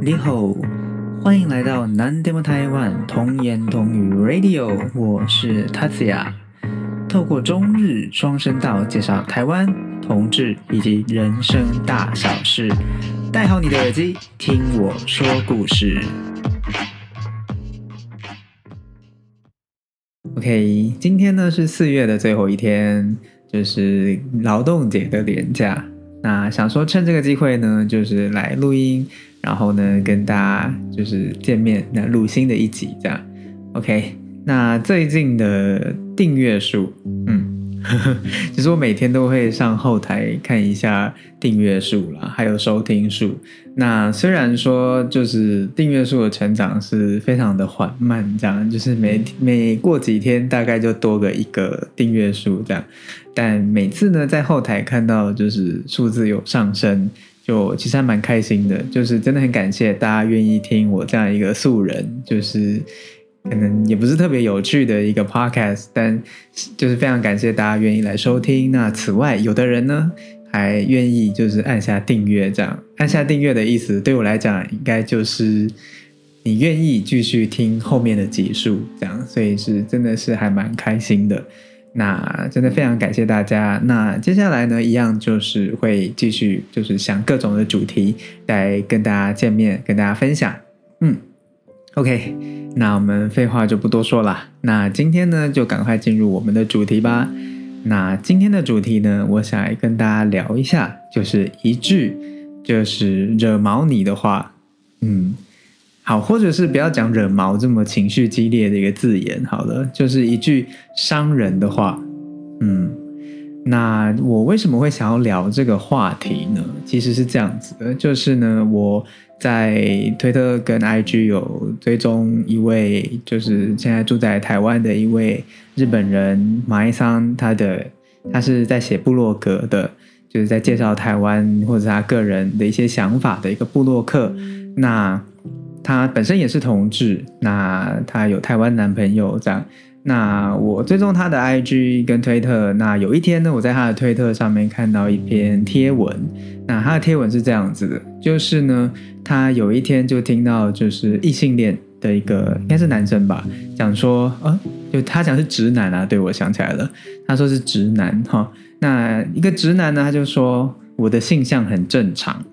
你好，欢迎来到南 demo 台湾童言童语 Radio，我是 tatya 透过中日双声道介绍台湾同志以及人生大小事，戴好你的耳机，听我说故事。OK，今天呢是四月的最后一天，就是劳动节的年假。那想说趁这个机会呢，就是来录音，然后呢跟大家就是见面，那录新的一集这样。OK，那最近的订阅数，嗯。其实我每天都会上后台看一下订阅数啦，还有收听数。那虽然说就是订阅数的成长是非常的缓慢，这样就是每每过几天大概就多个一个订阅数这样，但每次呢在后台看到就是数字有上升，就其实还蛮开心的。就是真的很感谢大家愿意听我这样一个素人，就是。可能也不是特别有趣的一个 podcast，但就是非常感谢大家愿意来收听。那此外，有的人呢还愿意就是按下订阅，这样按下订阅的意思，对我来讲应该就是你愿意继续听后面的集数，这样，所以是真的是还蛮开心的。那真的非常感谢大家。那接下来呢，一样就是会继续就是想各种的主题来跟大家见面，跟大家分享。嗯，OK。那我们废话就不多说了，那今天呢就赶快进入我们的主题吧。那今天的主题呢，我想来跟大家聊一下，就是一句就是惹毛你的话，嗯，好，或者是不要讲惹毛这么情绪激烈的一个字眼，好了，就是一句伤人的话，嗯。那我为什么会想要聊这个话题呢？其实是这样子的，就是呢，我在推特跟 IG 有追踪一位，就是现在住在台湾的一位日本人马伊桑，他的他是在写部落格的，就是在介绍台湾或者他个人的一些想法的一个部落客。那他本身也是同志，那他有台湾男朋友这样。那我追踪他的 IG 跟推特，那有一天呢，我在他的推特上面看到一篇贴文，那他的贴文是这样子的，就是呢，他有一天就听到就是异性恋的一个应该是男生吧，讲说，呃，就他讲是直男啊，对我想起来了，他说是直男哈，那一个直男呢，他就说我的性向很正常，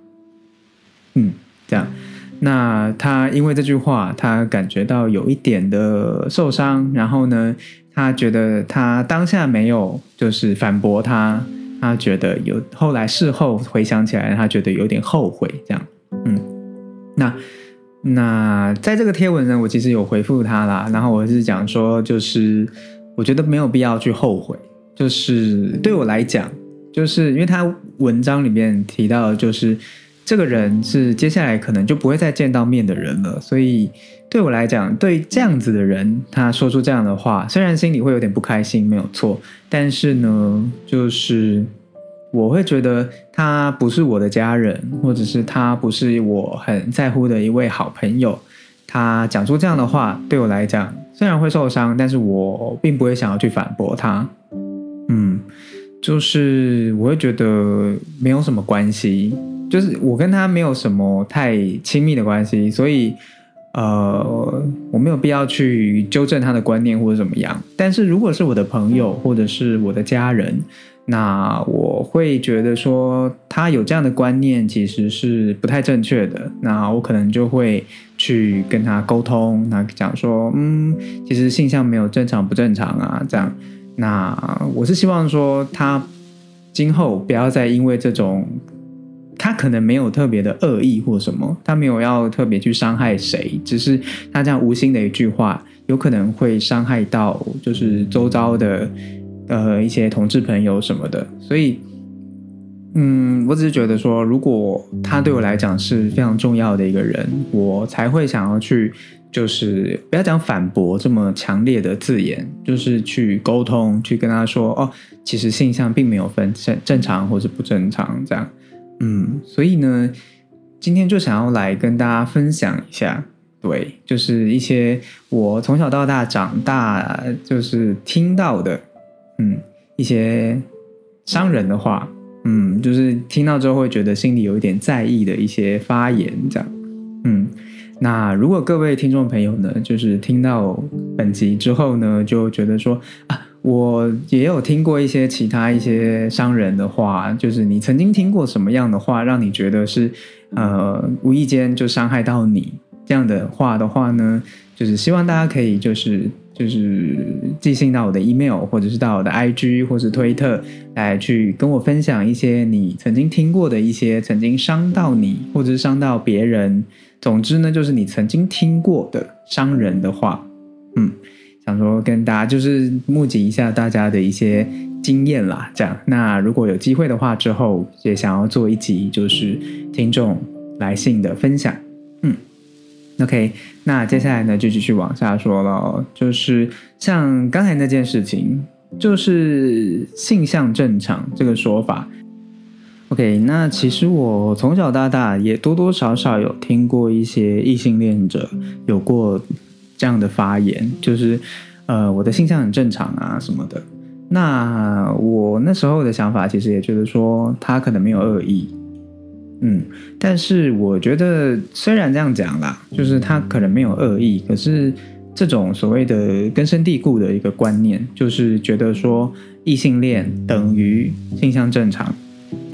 嗯，这样。那他因为这句话，他感觉到有一点的受伤，然后呢，他觉得他当下没有就是反驳他，他觉得有后来事后回想起来，他觉得有点后悔，这样，嗯，那那在这个贴文呢，我其实有回复他啦，然后我是讲说，就是我觉得没有必要去后悔，就是对我来讲，就是因为他文章里面提到就是。这个人是接下来可能就不会再见到面的人了，所以对我来讲，对这样子的人，他说出这样的话，虽然心里会有点不开心，没有错，但是呢，就是我会觉得他不是我的家人，或者是他不是我很在乎的一位好朋友，他讲出这样的话，对我来讲虽然会受伤，但是我并不会想要去反驳他，嗯，就是我会觉得没有什么关系。就是我跟他没有什么太亲密的关系，所以呃，我没有必要去纠正他的观念或者怎么样。但是如果是我的朋友或者是我的家人，那我会觉得说他有这样的观念其实是不太正确的。那我可能就会去跟他沟通，那讲说，嗯，其实性向没有正常不正常啊，这样。那我是希望说他今后不要再因为这种。他可能没有特别的恶意或什么，他没有要特别去伤害谁，只是他这样无心的一句话，有可能会伤害到就是周遭的呃一些同志朋友什么的。所以，嗯，我只是觉得说，如果他对我来讲是非常重要的一个人，我才会想要去，就是不要讲反驳这么强烈的字眼，就是去沟通，去跟他说，哦，其实性向并没有分正正常或是不正常这样。嗯，所以呢，今天就想要来跟大家分享一下，对，就是一些我从小到大长大就是听到的，嗯，一些伤人的话，嗯，就是听到之后会觉得心里有一点在意的一些发言，这样，嗯，那如果各位听众朋友呢，就是听到本集之后呢，就觉得说啊，我也有听过一些其他一些商人的话，就是你曾经听过什么样的话，让你觉得是呃无意间就伤害到你这样的话的话呢，就是希望大家可以就是就是寄信到我的 email，或者是到我的 IG 或是推特来去跟我分享一些你曾经听过的一些曾经伤到你或者是伤到别人。总之呢，就是你曾经听过的伤人的话，嗯，想说跟大家就是募集一下大家的一些经验啦，这样。那如果有机会的话，之后也想要做一集就是听众来信的分享，嗯，OK。那接下来呢，就继续往下说了，就是像刚才那件事情，就是性向正常这个说法。OK，那其实我从小到大也多多少少有听过一些异性恋者有过这样的发言，就是呃我的性向很正常啊什么的。那我那时候的想法其实也觉得说他可能没有恶意，嗯，但是我觉得虽然这样讲啦，就是他可能没有恶意，可是这种所谓的根深蒂固的一个观念，就是觉得说异性恋等于性向正常。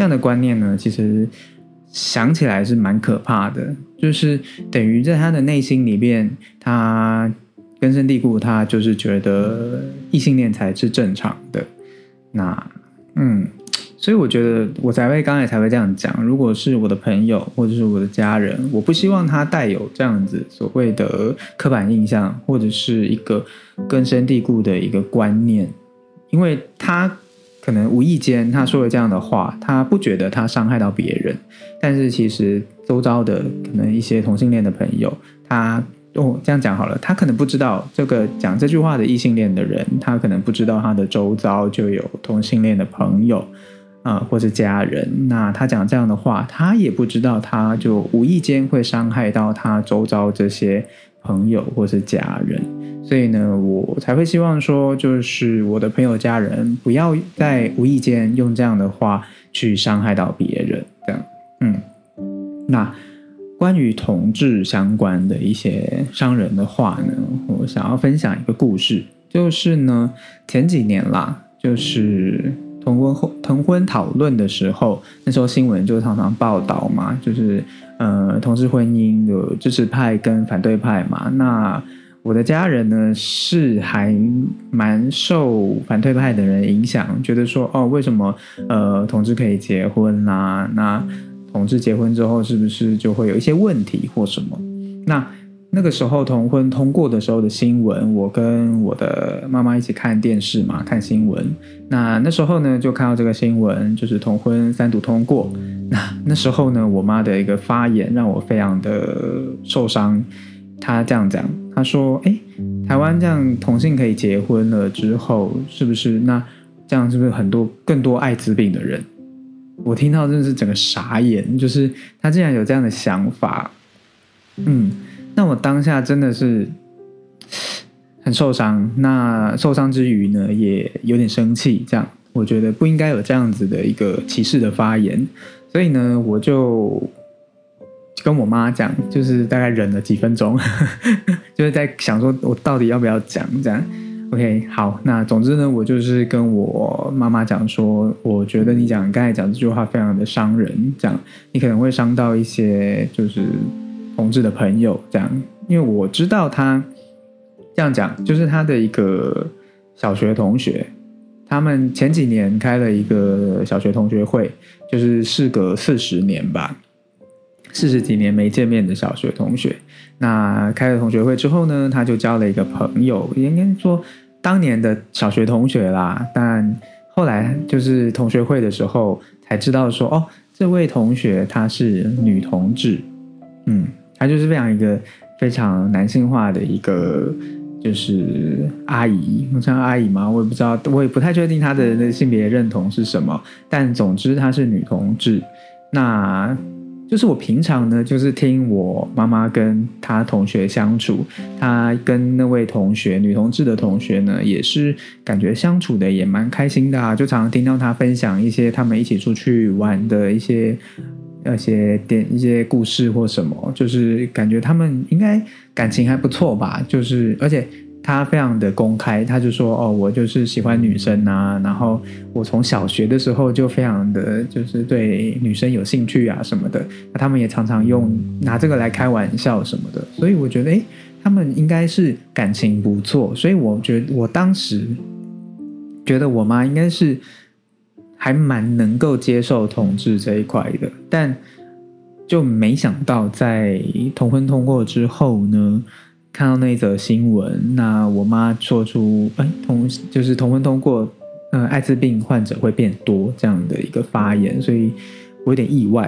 这样的观念呢，其实想起来是蛮可怕的，就是等于在他的内心里边，他根深蒂固，他就是觉得异性恋才是正常的。那，嗯，所以我觉得我才会刚才才会这样讲。如果是我的朋友或者是我的家人，我不希望他带有这样子所谓的刻板印象，或者是一个根深蒂固的一个观念，因为他。可能无意间他说了这样的话，他不觉得他伤害到别人，但是其实周遭的可能一些同性恋的朋友，他哦这样讲好了，他可能不知道这个讲这句话的异性恋的人，他可能不知道他的周遭就有同性恋的朋友啊或者家人，那他讲这样的话，他也不知道他就无意间会伤害到他周遭这些朋友或是家人。所以呢，我才会希望说，就是我的朋友、家人不要在无意间用这样的话去伤害到别人。这样，嗯，那关于同志相关的一些伤人的话呢，我想要分享一个故事，就是呢，前几年啦，就是同婚后同婚讨论的时候，那时候新闻就常常报道嘛，就是呃，同志婚姻有支持派跟反对派嘛，那。我的家人呢是还蛮受反对派的人影响，觉得说哦，为什么呃同志可以结婚啦？那同志结婚之后是不是就会有一些问题或什么？那那个时候同婚通过的时候的新闻，我跟我的妈妈一起看电视嘛，看新闻。那那时候呢就看到这个新闻，就是同婚三读通过。那那时候呢，我妈的一个发言让我非常的受伤。她这样讲。她说：“哎，台湾这样同性可以结婚了之后，是不是那这样是不是很多更多艾滋病的人？我听到真的是整个傻眼，就是他竟然有这样的想法。嗯，那我当下真的是很受伤。那受伤之余呢，也有点生气。这样，我觉得不应该有这样子的一个歧视的发言。所以呢，我就。”跟我妈讲，就是大概忍了几分钟，就是在想说，我到底要不要讲这样？OK，好，那总之呢，我就是跟我妈妈讲说，我觉得你讲刚才讲这句话非常的伤人，这样你可能会伤到一些就是同志的朋友，这样，因为我知道他这样讲，就是他的一个小学同学，他们前几年开了一个小学同学会，就是事隔四十年吧。四十几年没见面的小学同学，那开了同学会之后呢，他就交了一个朋友，应该说当年的小学同学啦。但后来就是同学会的时候才知道说，哦，这位同学她是女同志，嗯，她就是非常一个非常男性化的一个就是阿姨，像阿姨吗？我也不知道，我也不太确定她的那性别认同是什么。但总之她是女同志，那。就是我平常呢，就是听我妈妈跟她同学相处，她跟那位同学女同志的同学呢，也是感觉相处的也蛮开心的啊，就常常听到她分享一些他们一起出去玩的一些那些点一些故事或什么，就是感觉他们应该感情还不错吧。就是而且他非常的公开，他就说哦，我就是喜欢女生啊，然后我从小学的时候就非常的就是对女生有兴趣啊什么的。那他们也常常用拿这个来开玩笑什么的，所以我觉得诶，他们应该是感情不错。所以我觉得我当时觉得我妈应该是。还蛮能够接受同志这一块的，但就没想到在同婚通过之后呢，看到那则新闻，那我妈说出哎同就是同婚通过，呃艾滋病患者会变多这样的一个发言，所以我有点意外。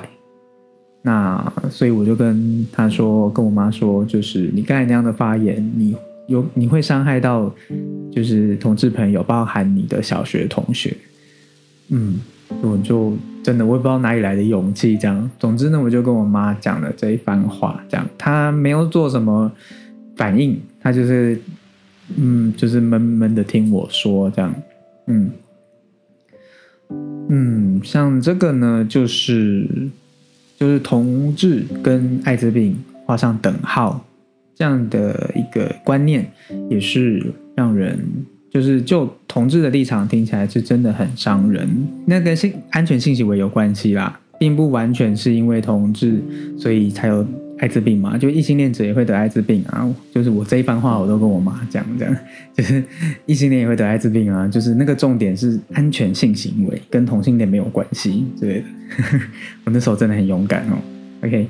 那所以我就跟他说，跟我妈说，就是你刚才那样的发言，你有你会伤害到就是同志朋友，包含你的小学同学。嗯，我就真的我也不知道哪里来的勇气，这样。总之呢，我就跟我妈讲了这一番话，这样。她没有做什么反应，她就是，嗯，就是闷闷的听我说，这样。嗯，嗯，像这个呢，就是就是同志跟艾滋病画上等号这样的一个观念，也是让人。就是就同志的立场听起来是真的很伤人，那跟性安全性行为有关系啦，并不完全是因为同志所以才有艾滋病嘛，就异性恋者也会得艾滋病啊。就是我这一番话我都跟我妈讲，这样就是异性恋也会得艾滋病啊，就是那个重点是安全性行为跟同性恋没有关系之类的。我那时候真的很勇敢哦。OK，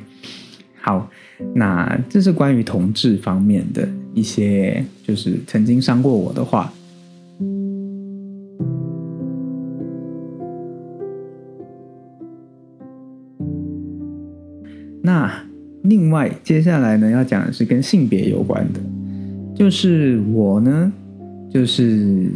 好，那这是关于同志方面的一些，就是曾经伤过我的话。另外接下来呢，要讲的是跟性别有关的，就是我呢，就是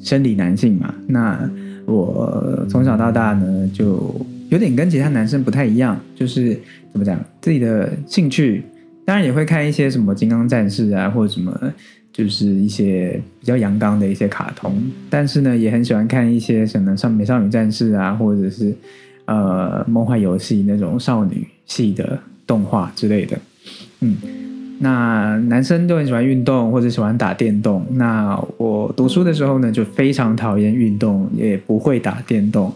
生理男性嘛。那我从小到大呢，就有点跟其他男生不太一样，就是怎么讲，自己的兴趣当然也会看一些什么金刚战士啊，或者什么，就是一些比较阳刚的一些卡通。但是呢，也很喜欢看一些什么像美少女战士啊，或者是呃梦幻游戏那种少女。系的动画之类的，嗯，那男生都很喜欢运动或者喜欢打电动。那我读书的时候呢，就非常讨厌运动，也不会打电动，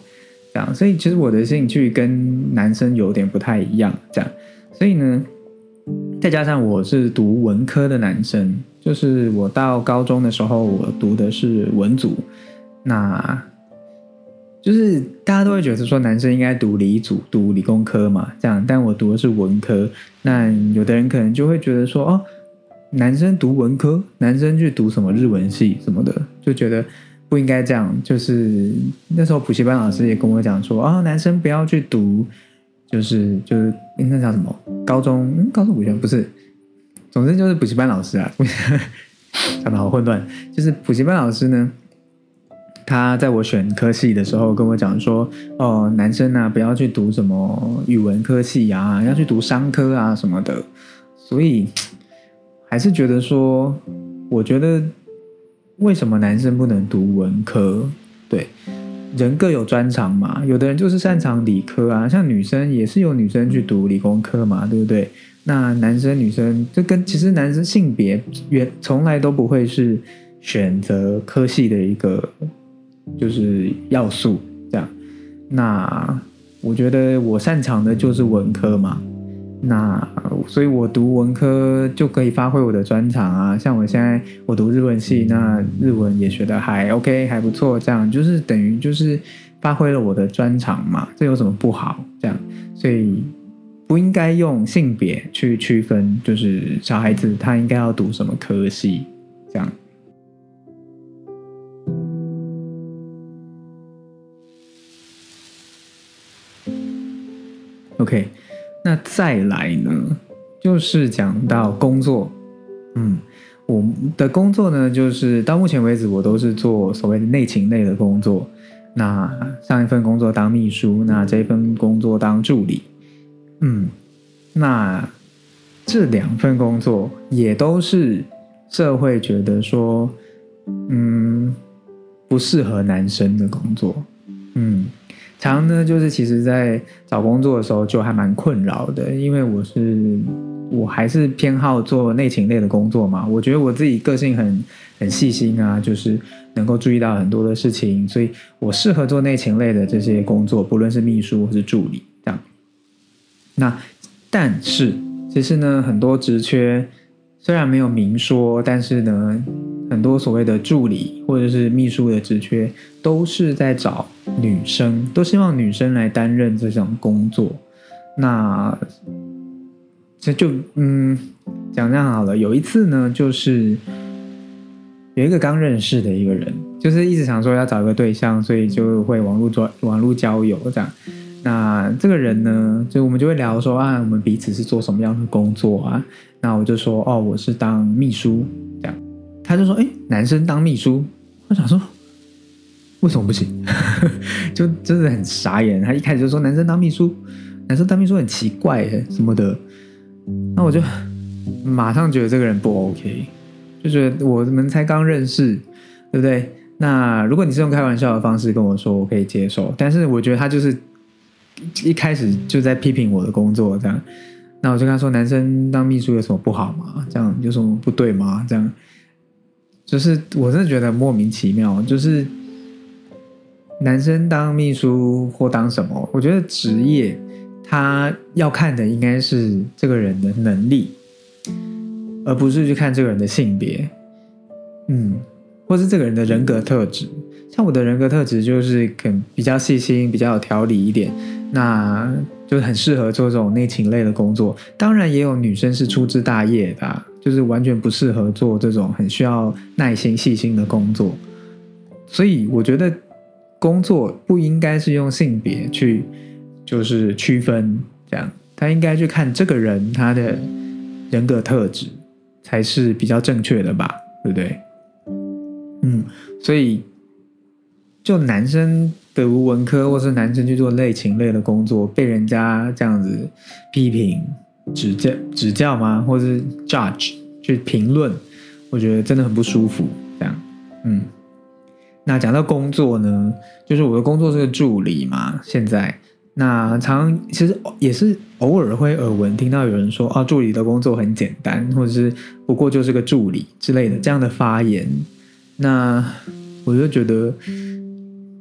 这样。所以其实我的兴趣跟男生有点不太一样，这样。所以呢，再加上我是读文科的男生，就是我到高中的时候，我读的是文组，那。就是大家都会觉得说男生应该读理组、读理工科嘛，这样。但我读的是文科，那有的人可能就会觉得说，哦，男生读文科，男生去读什么日文系什么的，就觉得不应该这样。就是那时候补习班老师也跟我讲说，啊，男生不要去读，就是就是那叫什么高中？高中补习不是，总之就是补习班老师啊，讲的好混乱。就是补习班老师呢。他在我选科系的时候跟我讲说：“哦，男生啊，不要去读什么语文科系啊，要去读商科啊什么的。”所以还是觉得说，我觉得为什么男生不能读文科？对，人各有专长嘛，有的人就是擅长理科啊，像女生也是有女生去读理工科嘛，对不对？那男生女生这跟其实男生性别原从来都不会是选择科系的一个。就是要素这样，那我觉得我擅长的就是文科嘛，那所以我读文科就可以发挥我的专长啊。像我现在我读日文系，那日文也学得还 OK，还不错，这样就是等于就是发挥了我的专长嘛。这有什么不好？这样，所以不应该用性别去区分，就是小孩子他应该要读什么科系这样。OK，那再来呢，就是讲到工作。嗯，我的工作呢，就是到目前为止，我都是做所谓的内勤类的工作。那上一份工作当秘书，那这一份工作当助理。嗯，那这两份工作也都是社会觉得说，嗯，不适合男生的工作。嗯。常呢就是其实在找工作的时候就还蛮困扰的，因为我是我还是偏好做内勤类的工作嘛。我觉得我自己个性很很细心啊，就是能够注意到很多的事情，所以我适合做内勤类的这些工作，不论是秘书或是助理这样。那但是其实呢，很多职缺虽然没有明说，但是呢。很多所谓的助理或者是秘书的职缺，都是在找女生，都希望女生来担任这种工作。那这就嗯，讲这样好了。有一次呢，就是有一个刚认识的一个人，就是一直想说要找一个对象，所以就会网络做网络交友这样。那这个人呢，就我们就会聊说啊，我们彼此是做什么样的工作啊？那我就说哦，我是当秘书。他就说：“哎，男生当秘书，我想说，为什么不行？就真的很傻眼。他一开始就说男生当秘书，男生当秘书很奇怪什么的。那我就马上觉得这个人不 OK，就觉得我们才刚认识，对不对？那如果你是用开玩笑的方式跟我说，我可以接受。但是我觉得他就是一开始就在批评我的工作，这样。那我就跟他说，男生当秘书有什么不好吗？这样有什么不对吗？这样。”就是我真的觉得莫名其妙，就是男生当秘书或当什么，我觉得职业他要看的应该是这个人的能力，而不是去看这个人的性别，嗯，或是这个人的人格特质。像我的人格特质就是肯比较细心、比较有条理一点，那就很适合做这种内勤类的工作。当然，也有女生是粗枝大叶的。就是完全不适合做这种很需要耐心、细心的工作，所以我觉得工作不应该是用性别去就是区分，这样他应该去看这个人他的人格特质才是比较正确的吧，对不对？嗯，所以就男生读文科或是男生去做类情类的工作，被人家这样子批评。指教指教吗？或是 judge 去评论？我觉得真的很不舒服。这样，嗯，那讲到工作呢，就是我的工作是个助理嘛。现在，那常其实也是偶尔会耳闻听到有人说，哦，助理的工作很简单，或者是不过就是个助理之类的这样的发言。那我就觉得。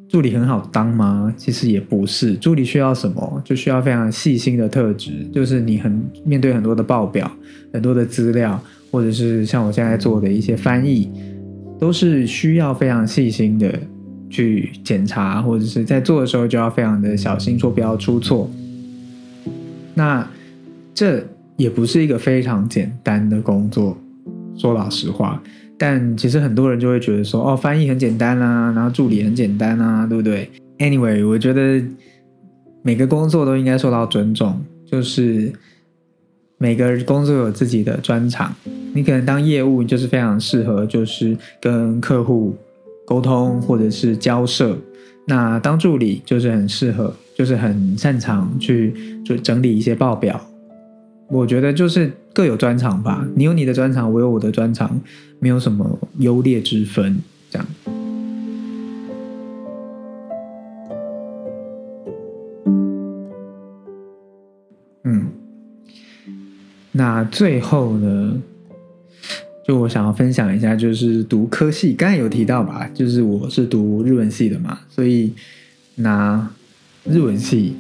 助理很好当吗？其实也不是。助理需要什么？就需要非常细心的特质，就是你很面对很多的报表、很多的资料，或者是像我现在做的一些翻译，都是需要非常细心的去检查，或者是在做的时候就要非常的小心，说不要出错。那这也不是一个非常简单的工作，说老实话。但其实很多人就会觉得说，哦，翻译很简单啊，然后助理很简单啊，对不对？Anyway，我觉得每个工作都应该受到尊重，就是每个工作有自己的专长。你可能当业务就是非常适合，就是跟客户沟通或者是交涉；那当助理就是很适合，就是很擅长去就整理一些报表。我觉得就是各有专长吧，你有你的专长，我有我的专长，没有什么优劣之分，这样。嗯，那最后呢，就我想要分享一下，就是读科系，刚才有提到吧，就是我是读日文系的嘛，所以那日文系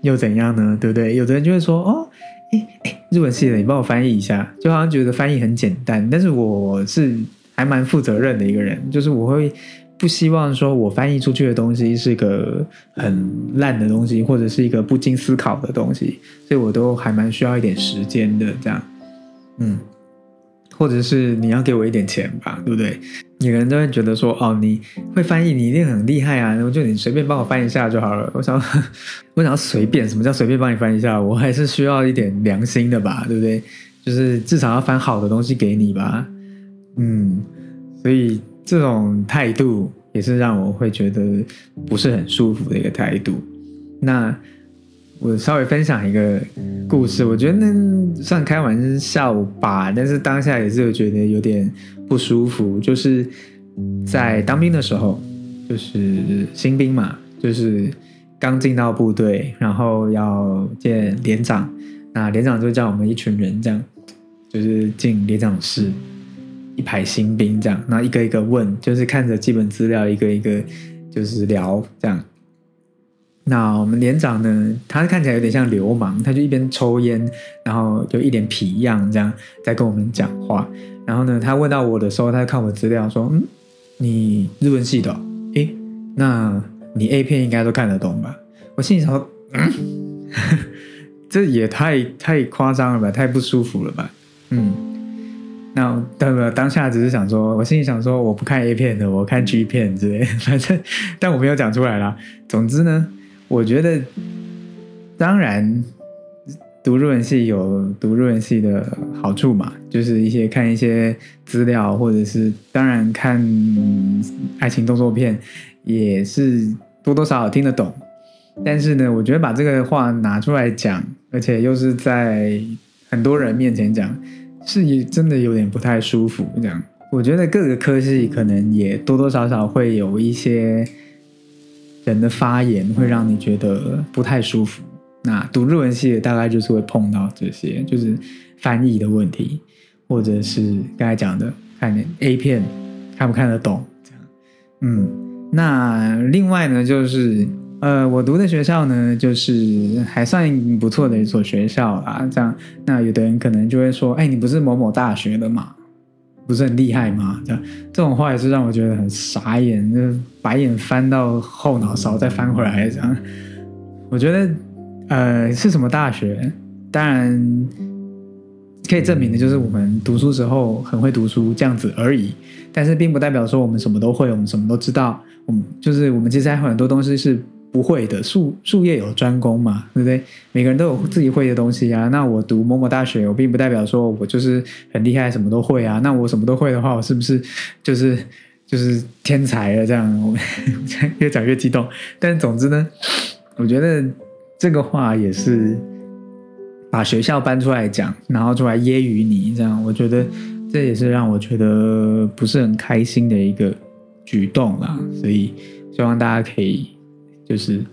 又怎样呢？对不对？有的人就会说，哦。哎哎，日文系的，你帮我翻译一下，就好像觉得翻译很简单，但是我是还蛮负责任的一个人，就是我会不希望说我翻译出去的东西是个很烂的东西，或者是一个不经思考的东西，所以我都还蛮需要一点时间的，这样，嗯。或者是你要给我一点钱吧，对不对？你可能都会觉得说，哦，你会翻译，你一定很厉害啊！我就你随便帮我翻一下就好了。我想，我想要随便，什么叫随便帮你翻一下？我还是需要一点良心的吧，对不对？就是至少要翻好的东西给你吧。嗯，所以这种态度也是让我会觉得不是很舒服的一个态度。那。我稍微分享一个故事，我觉得那算开玩笑吧，但是当下也是觉得有点不舒服。就是在当兵的时候，就是新兵嘛，就是刚进到部队，然后要见连长，那连长就叫我们一群人这样，就是进连长室，一排新兵这样，那一个一个问，就是看着基本资料，一个一个就是聊这样。那我们连长呢，他看起来有点像流氓，他就一边抽烟，然后就一脸皮样这样在跟我们讲话。然后呢，他问到我的时候，他看我资料说：“嗯，你日文系的，诶，那你 A 片应该都看得懂吧？”我心里想说：“嗯 这也太太夸张了吧，太不舒服了吧？”嗯，那当当下只是想说，我心里想说，我不看 A 片的，我看 G 片之类，反正但我没有讲出来啦。总之呢。我觉得，当然，读日文系有读日文系的好处嘛，就是一些看一些资料，或者是当然看爱情动作片，也是多多少少听得懂。但是呢，我觉得把这个话拿出来讲，而且又是在很多人面前讲，是真的有点不太舒服。这样，我觉得各个科系可能也多多少少会有一些。人的发言会让你觉得不太舒服。那读日文系的大概就是会碰到这些，就是翻译的问题，或者是刚才讲的看 A 片看不看得懂这样。嗯，那另外呢，就是呃，我读的学校呢，就是还算不错的一所学校啦。这样，那有的人可能就会说：“哎，你不是某某大学的嘛？”不是很厉害吗？这样这种话也是让我觉得很傻眼，就白眼翻到后脑勺再翻回来这样。我觉得，呃，是什么大学？当然可以证明的就是我们读书时候很会读书这样子而已。但是并不代表说我们什么都会，我们什么都知道。我们就是我们其实还有很多东西是。不会的，术术业有专攻嘛，对不对？每个人都有自己会的东西啊。那我读某某大学，我并不代表说我就是很厉害，什么都会啊。那我什么都会的话，我是不是就是就是天才了？这样，我 越讲越激动。但总之呢，我觉得这个话也是把学校搬出来讲，然后出来揶揄你，这样，我觉得这也是让我觉得不是很开心的一个举动啦。所以希望大家可以。就是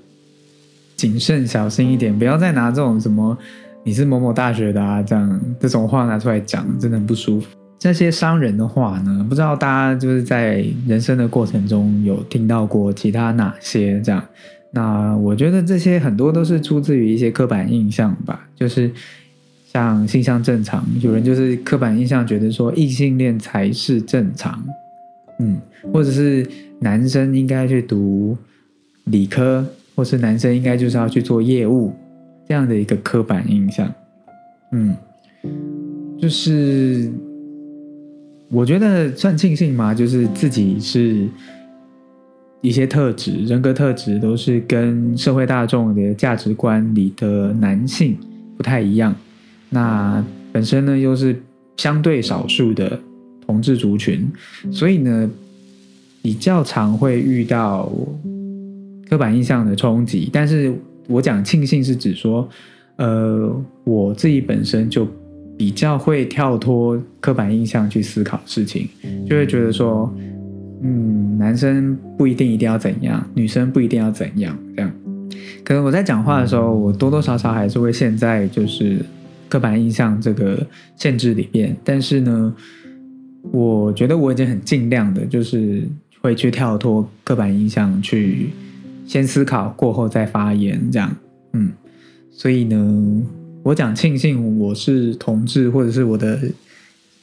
谨慎小心一点，不要再拿这种什么你是某某大学的啊，这样这种话拿出来讲，真的很不舒服。这些伤人的话呢，不知道大家就是在人生的过程中有听到过其他哪些这样？那我觉得这些很多都是出自于一些刻板印象吧，就是像性向正常，有人就是刻板印象觉得说异性恋才是正常，嗯，或者是男生应该去读。理科或是男生应该就是要去做业务，这样的一个刻板印象，嗯，就是我觉得算庆幸嘛，就是自己是一些特质、人格特质都是跟社会大众的价值观里的男性不太一样，那本身呢又是相对少数的同志族群，所以呢比较常会遇到。刻板印象的冲击，但是我讲庆幸是指说，呃，我自己本身就比较会跳脱刻板印象去思考事情，就会觉得说，嗯，男生不一定一定要怎样，女生不一定要怎样，这样。可能我在讲话的时候，我多多少少还是会陷在就是刻板印象这个限制里边，但是呢，我觉得我已经很尽量的，就是会去跳脱刻板印象去。先思考过后再发言，这样，嗯，所以呢，我讲庆幸我是同志，或者是我的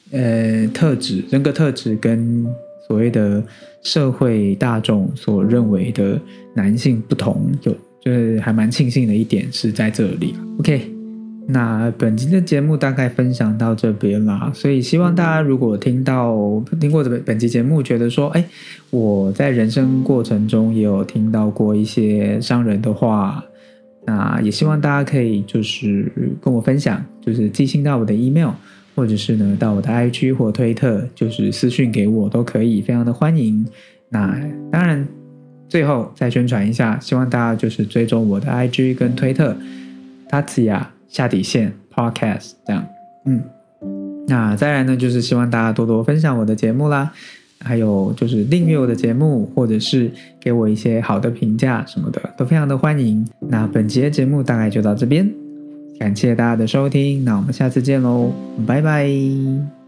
呃特质、人格特质跟所谓的社会大众所认为的男性不同，就就是还蛮庆幸的一点是在这里 OK。那本集的节目大概分享到这边啦，所以希望大家如果听到听过这本本集节目，觉得说，哎，我在人生过程中也有听到过一些伤人的话，那也希望大家可以就是跟我分享，就是寄信到我的 email，或者是呢，到我的 IG 或推特，就是私讯给我都可以，非常的欢迎。那当然，最后再宣传一下，希望大家就是追踪我的 IG 跟推特，达兹亚下底线 Podcast 这样。嗯，那再来呢，就是希望大家多多分享我的节目啦，还有就是订阅我的节目，或者是给我一些好的评价什么的，都非常的欢迎。那本节的节目大概就到这边。感谢大家的收听那我们下次见喽拜拜。